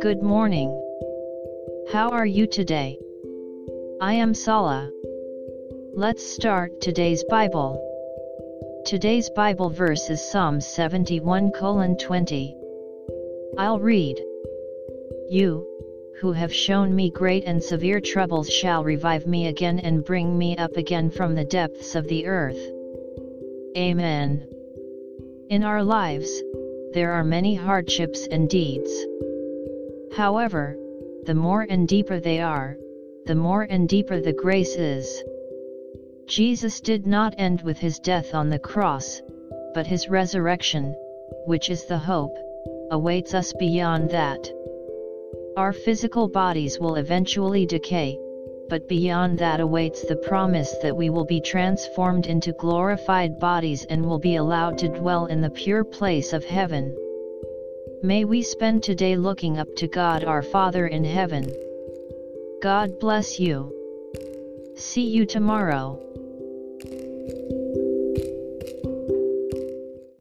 Good morning. How are you today? I am Sala. Let's start today's Bible. Today's Bible verse is Psalm 71 20. I'll read. You, who have shown me great and severe troubles shall revive me again and bring me up again from the depths of the earth. Amen. In our lives, there are many hardships and deeds. However, the more and deeper they are, the more and deeper the grace is. Jesus did not end with his death on the cross, but his resurrection, which is the hope, awaits us beyond that. Our physical bodies will eventually decay, but beyond that awaits the promise that we will be transformed into glorified bodies and will be allowed to dwell in the pure place of heaven. May we spend today looking up to God our Father in heaven. God bless you. See you tomorrow.